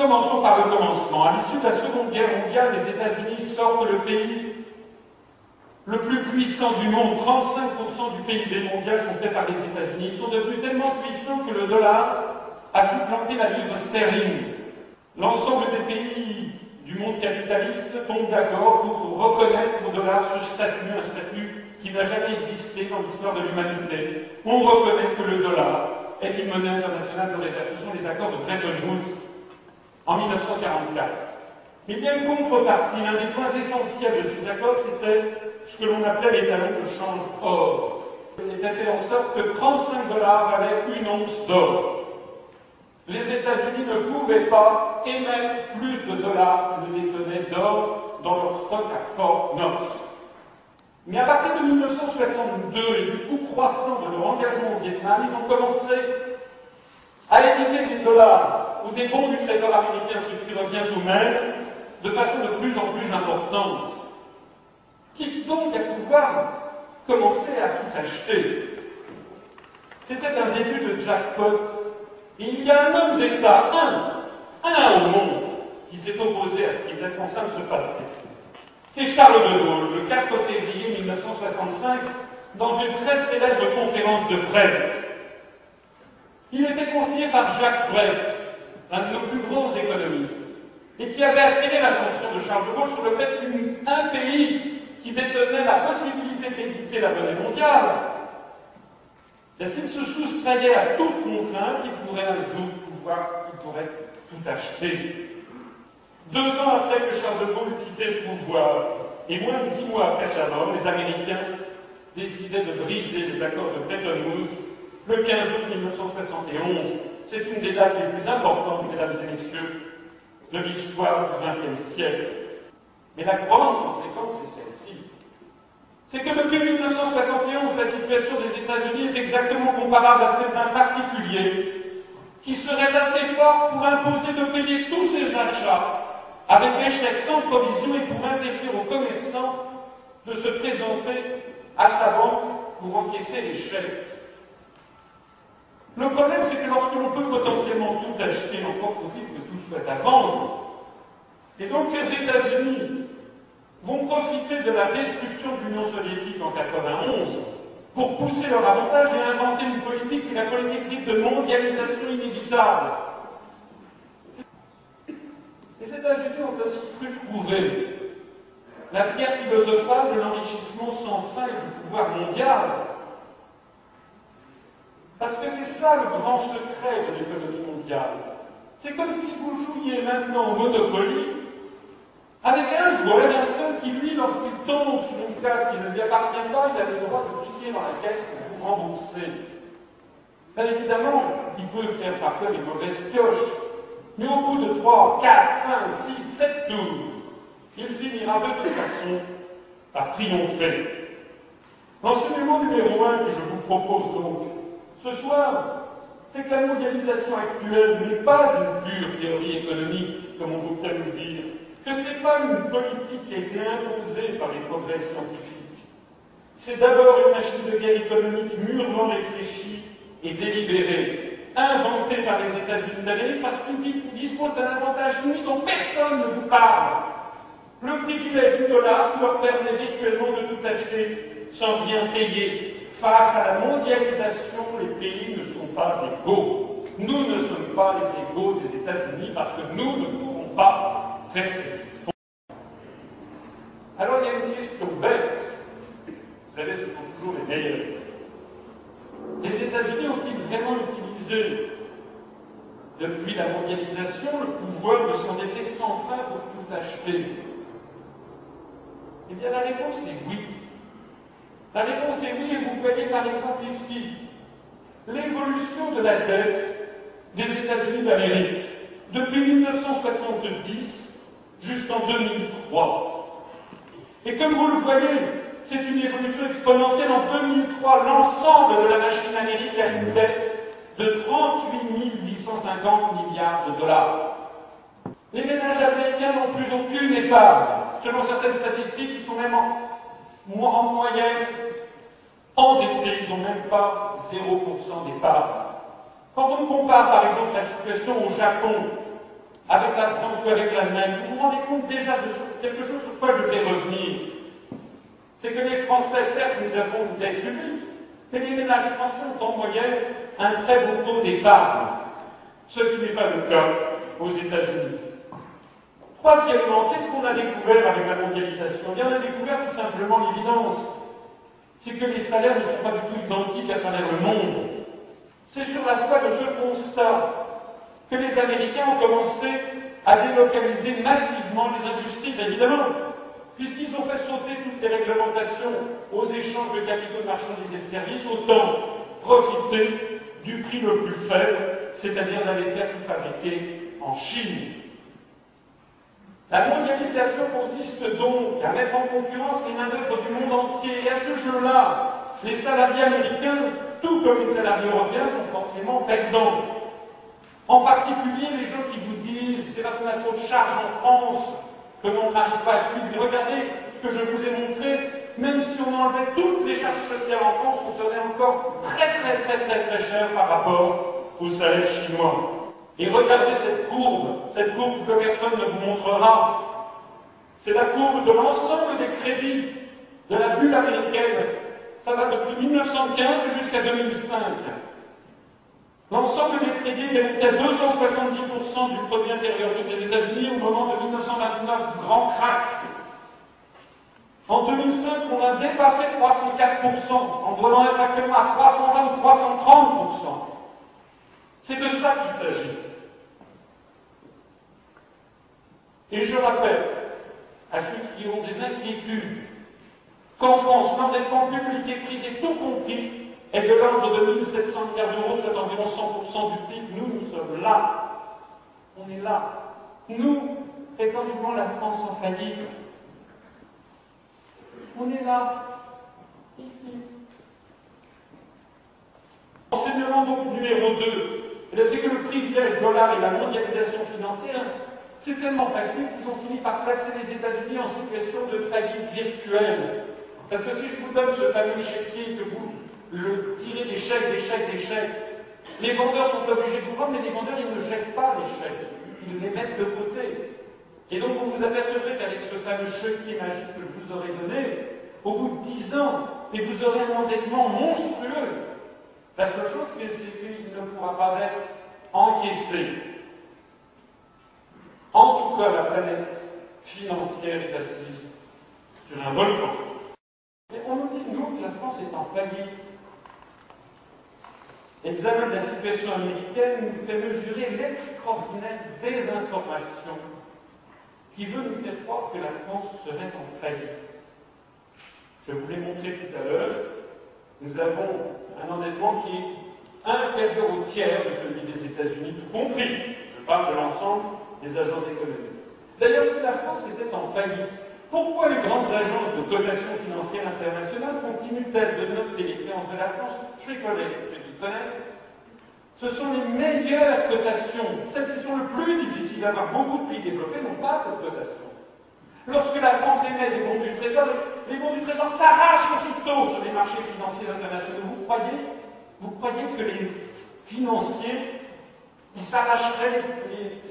Commençons par le commencement. À l'issue de la Seconde Guerre mondiale, les États-Unis sortent le pays le plus puissant du monde. 35% du PIB mondial sont faits par les États-Unis. Ils sont devenus tellement puissants que le dollar a supplanté la livre sterling. L'ensemble des pays du monde capitaliste tombent d'accord pour reconnaître au dollar ce statut, un statut qui n'a jamais existé dans l'histoire de l'humanité. On reconnaît que le dollar est une monnaie internationale de réserve. Ce sont les accords de Bretton Woods en 1944. Mais il y a une contrepartie. L'un des points essentiels de ces accords, c'était ce que l'on appelait les talons de change or. Il était fait en sorte que 35 dollars valaient une once d'or. Les États-Unis ne pouvaient pas émettre plus de dollars qu'ils ne détenaient d'or dans leur stock à Fort Knox. Mais à partir de 1962 et du coût croissant de leur engagement au Vietnam, ils ont commencé à éditer des dollars des bons du Trésor américain, ce qui revient même, de façon de plus en plus importante. Quitte donc à pouvoir commencer à tout acheter. C'était un début de jackpot. Il y a un homme d'État, un, un au monde, qui s'est opposé à ce qui était en train de se passer. C'est Charles de Gaulle, le 4 février 1965, dans une très célèbre conférence de presse. Il était conseillé par Jacques Bref, un de nos plus grands économistes, et qui avait attiré l'attention de Charles de Gaulle sur le fait qu'un pays qui détenait la possibilité d'éditer la monnaie mondiale, s'il se soustrayait à toute contrainte, il pourrait un jour pouvoir, il pourrait tout acheter. Deux ans après que Charles de Gaulle quittait le pouvoir, et moins de dix mois après sa mort, les Américains décidaient de briser les accords de Bretton Woods le 15 août 1971. C'est une des dates les plus importantes, mesdames et messieurs, de l'histoire du XXe siècle. Mais la grande conséquence, c'est celle-ci. C'est que depuis 1971, la situation des États-Unis est exactement comparable à celle d'un particulier qui serait assez fort pour imposer de payer tous ses achats avec échec sans provision et pour interdire aux commerçants de se présenter à sa banque pour encaisser les chèques. Le problème, c'est que lorsque l'on peut potentiellement tout acheter, encore faut-il que tout soit à vendre. Et donc les États-Unis vont profiter de la destruction de l'Union soviétique en 1991 pour pousser leur avantage et inventer une politique qui est la politique de mondialisation inévitable les États-Unis ont aussi cru trouver la pierre philosophale de l'enrichissement sans fin du pouvoir mondial. Parce que c'est ça le grand secret de l'économie mondiale. C'est comme si vous jouiez maintenant au Monopoly avec un joueur, un seul qui, lui, lorsqu'il tombe sur une case qui ne lui appartient pas, il a le droit de cliquer dans la caisse pour vous rembourser. Bien évidemment, il peut faire parfois des mauvaises pioches, mais au bout de 3, 4, 5, 6, 7 tours, il finira de toute façon par triompher. L'enseignement numéro 1 que je vous propose donc ce soir, c'est que la mondialisation actuelle n'est pas une pure théorie économique, comme on voudrait nous dire, que ce n'est pas une politique qui a été imposée par les progrès scientifiques. C'est d'abord une machine de guerre économique mûrement réfléchie et délibérée, inventé par les États-Unis d'Amérique parce qu'ils disposent d'un avantage unique dont personne ne vous parle. Le privilège du dollar qui leur permet virtuellement de tout acheter sans rien payer. Face à la mondialisation, les pays ne sont pas égaux. Nous ne sommes pas les égaux des États-Unis parce que nous ne pouvons pas faire ce qu'ils font. Alors il y a une question bête. Vous savez, ce sont toujours les meilleurs. Les États-Unis ont-ils vraiment utilisé, depuis la mondialisation, le pouvoir de s'endetter sans fin pour tout acheter? Eh bien, la réponse est oui. La réponse est oui, et vous voyez par exemple ici l'évolution de la dette des États-Unis d'Amérique depuis 1970 jusqu'en 2003. Et comme vous le voyez, c'est une évolution exponentielle. En 2003, l'ensemble de la machine américaine a une dette de 38 850 milliards de dollars. Les ménages américains n'ont plus aucune épargne. Selon certaines statistiques, ils sont même en, en moyenne endettés. Ils n'ont même pas 0% d'épargne. Quand on compare par exemple la situation au Japon avec la France ou avec l'Allemagne, vous vous rendez compte déjà de quelque chose sur quoi je vais revenir. C'est que les Français, certes, nous avons une dette publique, mais les ménages français ont en moyenne un très bon taux d'épargne, ce qui n'est pas le cas aux États-Unis. Troisièmement, qu'est-ce qu'on a découvert avec la mondialisation Bien, on a découvert tout simplement l'évidence. C'est que les salaires ne sont pas du tout identiques à travers le monde. C'est sur la foi de ce constat que les Américains ont commencé à délocaliser massivement les industries, évidemment, puisqu'ils ont fait sauter toutes les réglementations aux échanges de capitaux, de marchandises et de services, autant profiter du prix le plus faible, c'est-à-dire d'aller faire tout fabriquer en Chine. La mondialisation consiste donc à mettre en concurrence les main-d'œuvre du monde entier. Et à ce jeu-là, les salariés américains, tout comme les salariés européens, sont forcément perdants. En particulier les gens qui vous disent c'est parce qu'on a trop de charges en France que l'on n'arrive pas à suivre. Mais regardez ce que je vous ai montré, même si on enlevait toutes les charges sociales en France, on serait encore très très très très très cher par rapport aux salaires chinois. Et regardez cette courbe, cette courbe que personne ne vous montrera. C'est la courbe de l'ensemble des crédits de la bulle américaine. Ça va depuis 1915 jusqu'à 2005. L'ensemble des crédits est à 270% du produit intérieur des États-Unis au moment de 1929, grand crack. En 2005, on a dépassé 304%, en doit être actuellement à 320 ou 330%. C'est de ça qu'il s'agit. Et je rappelle à ceux qui ont des inquiétudes qu'en France, l'endettement public et privé, tout compris, est de l'ordre de 1700 milliards d'euros, soit environ 100% du PIB. Nous, nous sommes là. On est là. Nous, prétendument la France en faillite. On est là. Ici. Enseignement donc numéro 2. C'est que le privilège dollar et la mondialisation financière c'est tellement facile qu'ils ont fini par placer les États-Unis en situation de faillite virtuelle. Parce que si je vous donne ce fameux chéquier que vous le tirez des chèques, des chèques, des chèques, les vendeurs sont obligés de vous vendre, mais les vendeurs, ils ne jettent pas les chèques. Ils les mettent de côté. Et donc vous vous apercevrez qu'avec ce fameux chéquier magique que je vous aurais donné, au bout de dix ans, et vous aurez un endettement monstrueux. La seule chose, c'est qu'il ne pourra pas être encaissé. En tout cas, la planète financière est assise sur un volcan. Et on nous dit, nous, que la France est en faillite. L'examen de la situation américaine nous fait mesurer l'extraordinaire désinformation qui veut nous faire croire que la France serait en faillite. Je vous l'ai montré tout à l'heure, nous avons un endettement qui est inférieur au tiers de celui des États-Unis, tout compris. Je parle de l'ensemble des agences économiques. D'ailleurs, si la France était en faillite, pourquoi les grandes agences de cotation financière internationale continuent-elles de noter les créances de la France? Je connais, ceux qui connaissent. Ce sont les meilleures cotations, celles qui sont le plus difficiles à avoir. Beaucoup de pays développés n'ont pas cette cotation. Lorsque la France émet des bons du Trésor, les bons du Trésor s'arrachent aussitôt sur les marchés financiers internationaux. Vous croyez, vous croyez que les financiers, ils s'arracheraient les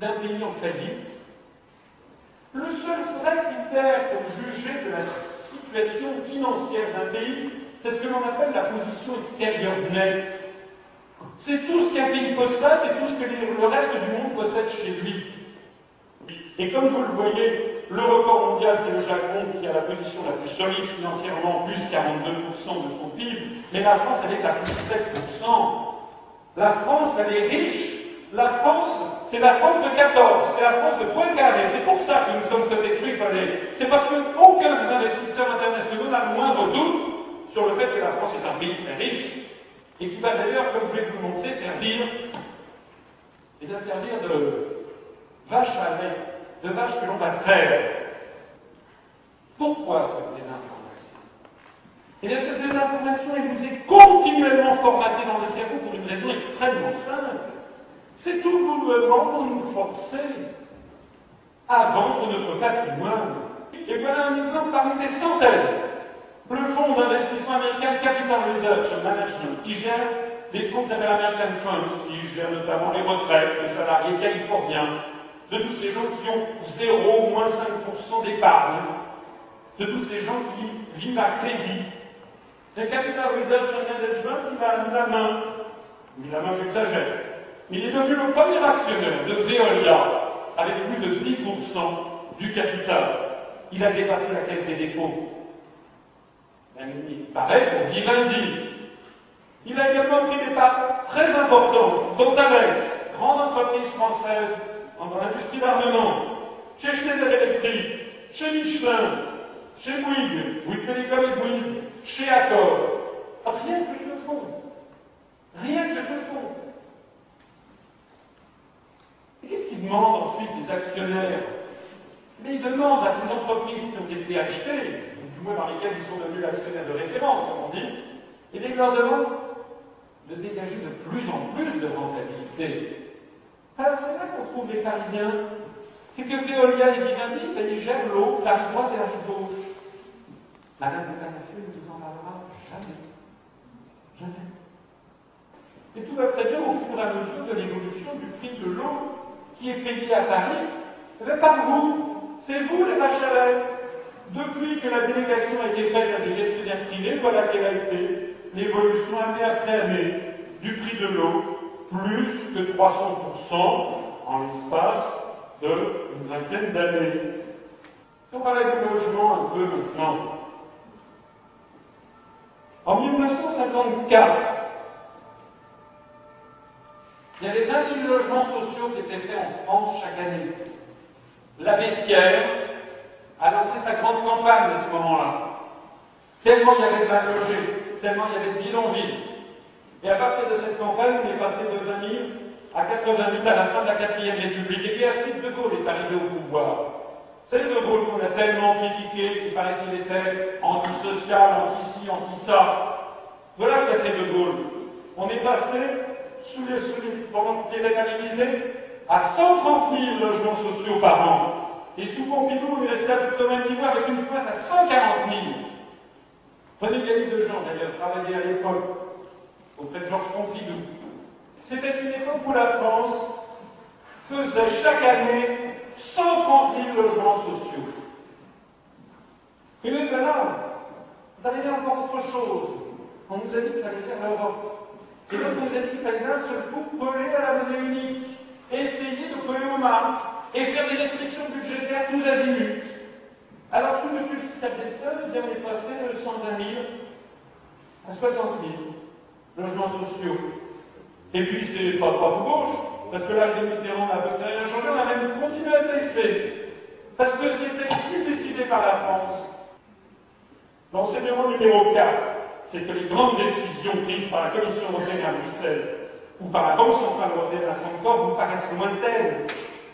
d'un pays en faillite. Le seul vrai critère pour juger de la situation financière d'un pays, c'est ce que l'on appelle la position extérieure nette. C'est tout ce qu'un pays possède et tout ce que le reste du monde possède chez lui. Et comme vous le voyez, le record mondial, c'est le Japon qui a la position la plus solide financièrement, plus 42% de son PIB, mais la France, elle est à plus 7%. La France, elle est riche, la France, c'est la France de 14, c'est la France de Poincaré. C'est pour ça que nous sommes cotés tricolés. C'est parce qu'aucun des investisseurs internationaux n'a le moindre doute sur le fait que la France est un pays très riche et qui va d'ailleurs, comme je vais vous le montrer, servir, et servir de vache à lait, de vache que l'on va traire. Pourquoi cette désinformation? Eh bien, cette désinformation, elle nous est continuellement formatée dans le cerveau pour une raison extrêmement simple. C'est tout le gouvernement pour nous forcer à vendre notre patrimoine. Et voilà un exemple parmi des centaines. Le fonds d'investissement américain Capital Research Management, qui gère des fonds American Funds, qui gèrent notamment les retraites des salariés californiens, de tous ces gens qui ont 0 ou moins 5% d'épargne, de tous ces gens qui vivent à crédit. Un capital research and management qui mis la main, la main j'exagère, il est devenu le premier actionnaire de Veolia avec plus de 10% du capital. Il a dépassé la caisse des dépôts. Pareil pour Vivendi. Il a également pris des parts très importantes, dont Thales, grande entreprise française dans l'industrie d'armement, chez Schneider Electric, chez Michelin, chez Bouygues, Bouygues Télécom et Bouygues, chez Accor. Rien que ce fonds. Rien que ce fonds. Et qu'est-ce qu'il demande ensuite des actionnaires Mais il demande à ces entreprises qui ont été achetées, ou du moins dans lesquelles ils sont devenus actionnaires de référence, comme on dit, et il leur demande de dégager de plus en plus de rentabilité. Alors c'est là qu'on trouve les Parisiens. C'est que Veolia et Vivendi, ben, ils gèrent l'eau, la droite et la rive gauche. Madame de Canafé ne nous en parlera jamais. Jamais. Et tout va très bien au fur et à mesure de l'évolution du prix de l'eau qui est payé à Paris mais par vous. C'est vous les HLM. Depuis que la délégation a été faite à des gestionnaires privés, voilà quelle a été l'évolution année après année du prix de l'eau, plus que 300% en l'espace d'une vingtaine d'années. On parlait du logement un peu maintenant. En 1954, il y avait 20 000 logements sociaux qui étaient faits en France chaque année. L'abbé Pierre a lancé sa grande campagne à ce moment-là. Tellement il y avait de mal logés, tellement il y avait de bidonvilles. Et à partir de cette campagne, on est passé de 20 000 à 80 000 à la fin de la 4ème République. Et puis Astrid de Gaulle est arrivé au pouvoir. C'est de Gaulle qu'on a tellement critiqué qu'il paraît qu'il était antisocial, anti-ci, anti-ça. Voilà ce qu'a fait de Gaulle. On est passé, sous les, sous les, pendant qu'il était à à 130 000 logements sociaux par an. Et sous Pompidou, est resté à peu près au même niveau avec une pointe à 140 000. Prenez Gaël de Jean, d'ailleurs, travaillé à l'école auprès de Georges Pompidou. C'était une époque où la France faisait chaque année 130 000 logements sociaux. Et maintenant, on est encore autre chose. On nous a dit qu'il fallait faire l'Europe. Et donc on nous a dit qu'il fallait d'un seul coup coller à la monnaie unique essayer de coller aux marques et faire des restrictions budgétaires tous azimuts. Alors, sous M. Giscard d'Estaing, on est passé de 120 000 à 60 000 logements sociaux. Et puis, c'est pas, pas de gauche, parce que là, le Mitterrand n'a pas rien changé, on a même continué à baisser. Parce que c'était plus décidé par la France. L'enseignement numéro 4, c'est que les grandes décisions prises par la Commission européenne à Bruxelles ou par la Banque centrale européenne à Francfort vous paraissent lointaines,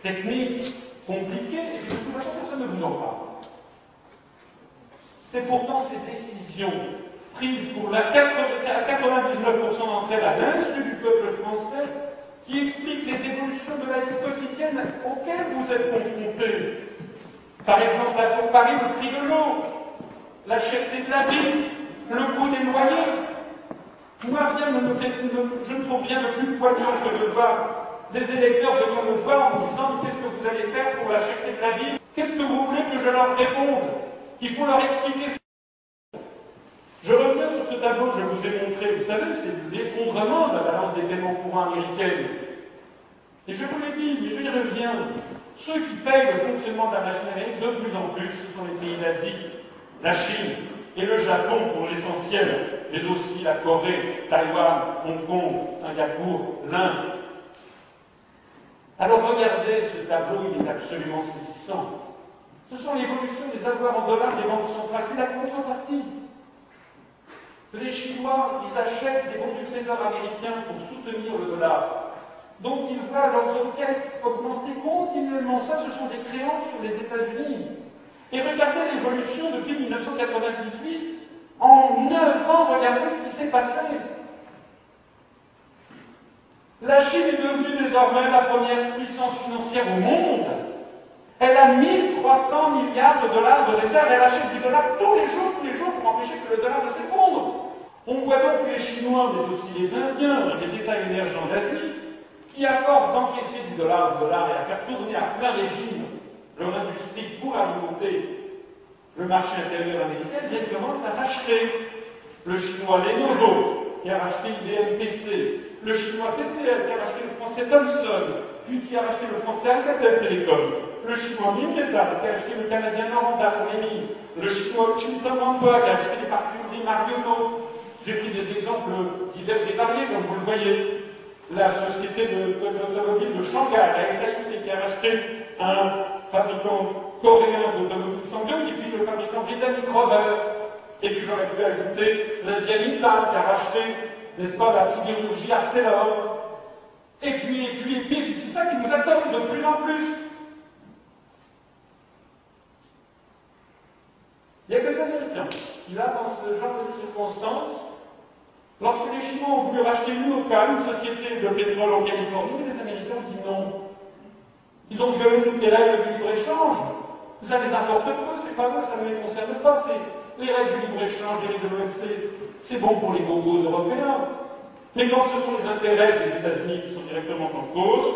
techniques, compliquées, et de toute façon personne ne vous en parle. C'est pourtant ces décisions prises pour la 99% d'entre elles à l'insu du peuple français qui expliquent les évolutions de la vie quotidienne auxquelles vous êtes confrontés. Par exemple, à comparer le prix de l'eau, la cherté de la vie, le coût des loyers, moi, me je ne trouve rien de plus poignant que de voir des électeurs venir me voir en me disant qu'est-ce que vous allez faire pour la cherté de la vie Qu'est-ce que vous voulez que je leur réponde? Il faut leur expliquer ça. Je reviens sur ce tableau que je vous ai montré. Vous savez, c'est l'effondrement de la balance des paiements courants américaine. Et je vous l'ai dit, mais je y reviens. Ceux qui payent le fonctionnement de la machinerie de plus en plus, ce sont les pays d'Asie, la Chine et le Japon pour l'essentiel mais aussi la Corée, Taïwan, Hong Kong, Singapour, l'Inde. Alors regardez ce tableau, il est absolument saisissant. Ce sont l'évolution des avoirs en dollars des banques centrales, c'est la contrepartie. Les Chinois, ils achètent des bons du trésor américain pour soutenir le dollar. Donc ils voient leurs caisses augmenter continuellement. Ça, ce sont des créances sur les États-Unis. Et regardez l'évolution depuis 1998. En neuf ans, regardez ce qui s'est passé. La Chine est devenue désormais la première puissance financière au monde. Elle a 1300 milliards de dollars de réserves. Elle achète du dollar tous les jours, tous les jours pour empêcher que le dollar ne s'effondre. On voit donc les Chinois, mais aussi les Indiens, les États émergents d'Asie, qui, à force d'encaisser du dollar, du dollar et à faire tourner à plein régime leur industrie pour alimenter le marché intérieur américain, bien commence à racheter le chinois Lenovo, qui a racheté IBM PC, le chinois TCL, qui a racheté le français Thomson, puis qui a racheté le français Alcatel Telecom, le chinois Minmetals, qui a acheté le canadien Noranda mines, le chinois Chinson Wamba, qui a acheté les parfumeries Mariono. J'ai pris des exemples divers et variés, comme vous le voyez. La société d'automobile de, de, Shanghai, la SAIC, qui a racheté un fabricant coréen d'automobile Sangyo, et puis le fabricant britannique Rover. Et puis j'aurais pu ajouter l'Indien Mittal, qui a racheté, n'est-ce pas, la sidérurgie Arcelor. Et puis, et puis, et puis, et puis c'est ça qui nous attend de plus en plus. Il y a que les Américains qui, là, dans ce genre de circonstances, lorsque les Chinois ont voulu racheter Unocal, une société de pétrole en Californie, les Américains ont dit non. Ils ont violé toutes les règles du libre-échange. Ça les importe peu, c'est pas eux, ça ne les concerne pas. C'est les règles du libre-échange, les règles de l'OMC, c'est bon pour les bobos européens. Mais quand ce sont les intérêts des États-Unis qui sont directement en cause,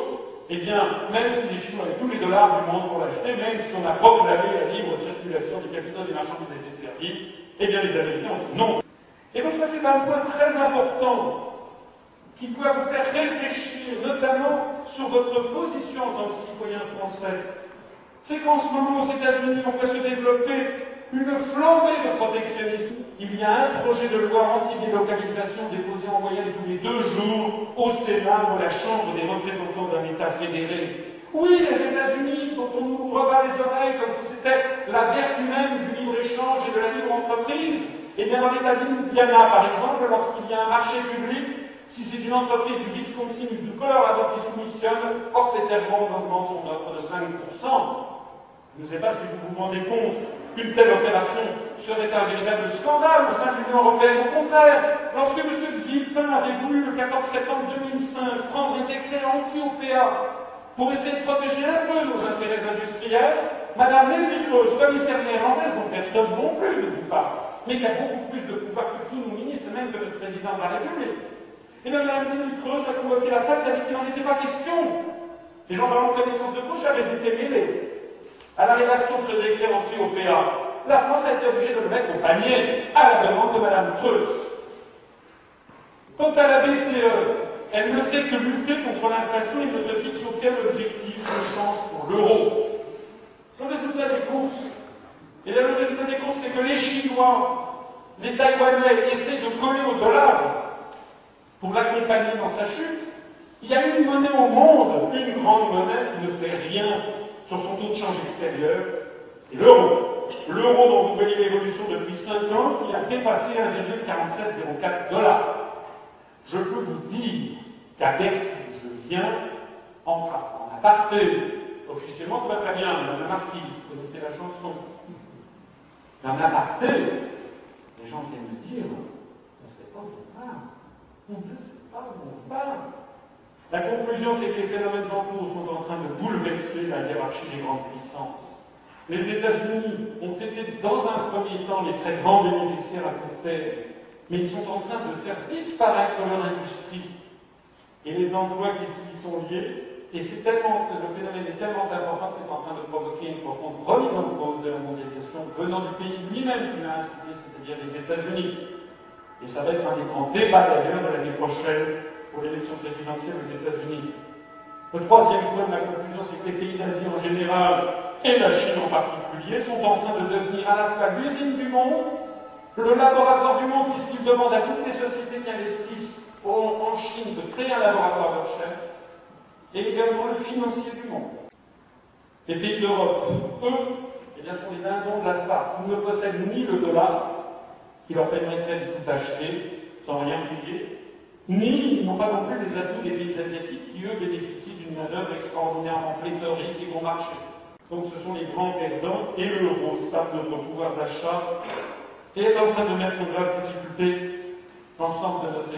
eh bien, même si les Chinois avaient tous les dollars du monde pour l'acheter, même si on a proclamé la libre circulation des capitaux, des marchandises et des services, eh bien, les Américains ont dit non. Et donc ça, c'est un point très important qui doit vous faire réfléchir, notamment sur votre position en tant que citoyen français. C'est qu'en ce moment, aux États-Unis, on fait se développer une flambée de protectionnisme. Il y a un projet de loi anti-délocalisation déposé en moyenne tous les deux jours au Sénat ou à la Chambre des représentants d'un État fédéré. Oui, les États-Unis, dont on nous rebat les oreilles comme si c'était la vertu même du libre-échange et de la libre entreprise, eh bien, dans l'État d'Indiana, par exemple, lorsqu'il y a un marché public, si c'est une entreprise du Wisconsin ou du Colorado qui soumissionne, forfaitairement, on augmente son offre de 5%. Je ne sais pas si vous vous rendez compte qu'une telle opération serait un véritable scandale au sein de l'Union européenne. Au contraire, lorsque M. Villepin avait voulu, le 14 septembre 2005, prendre un décret anti-OPA pour essayer de protéger un peu nos intérêts industriels, Mme Kroes, commissaire néerlandaise, dont personne non plus ne vous parle, mais qui a beaucoup plus de pouvoir que tous nos ministres, même que le président de la République. Et même Nelly Kroes a convoqué la presse avec qui il n'en était pas question. Les gens en connaissance de cause avaient été mêlés à la rédaction de ce décret anti-OPA, la France a été obligée de le mettre au panier à la demande de Mme Creuse. Quant à la BCE, elle ne fait que lutter contre l'inflation et ne se fixe aucun objectif de change pour l'euro. Son résultat des courses, et le résultat des courses, c'est que les Chinois, les Taïwanais essaient de coller au dollar pour l'accompagner dans sa chute. Il y a une monnaie au monde, une grande monnaie qui ne fait rien sur son taux de change extérieur, c'est l'euro. L'euro dont vous voyez l'évolution depuis 5 ans, qui a dépassé 1,4704 dollars. Je peux vous dire qu'à Bercy, je viens en, aparté, officiellement va très bien, Madame la Marquise, vous connaissez la chanson. En aparté, les gens viennent me dire, on ne sait pas où on. La conclusion, c'est que les phénomènes en cours sont en train de bouleverser la hiérarchie des grandes puissances. Les États-Unis ont été dans un premier temps les très grands bénéficiaires à court terme, mais ils sont en train de faire disparaître leur industrie et les emplois qui y sont liés. Et c'est tellement, le phénomène est tellement important que c'est en train de provoquer une profonde remise en cause de la mondialisation venant du pays lui-même qui l'a incité, c'est-à-dire les États-Unis. Et ça va être un des grands débats d'ailleurs de l'année prochaine pour l'élection présidentielle aux États-Unis. Le troisième point de la conclusion, c'est que les pays d'Asie en général et la Chine en particulier sont en train de devenir à la fois l'usine du monde, le laboratoire du monde, puisqu'ils demandent à toutes les sociétés qui investissent en Chine de créer un laboratoire de recherche, et également le financier du monde. Les pays d'Europe, eux, eh bien, sont les dindons de la farce. Ils ne possèdent ni le dollar, leur permettrait de tout acheter sans rien payer, ni ils n'ont pas non plus les atouts des pays asiatiques qui, eux, bénéficient d'une main-d'œuvre extraordinairement pléthorique et bon marché. Donc ce sont les grands perdants et l'euro sape notre pouvoir d'achat et est en train de mettre en grave difficulté l'ensemble de notre économie.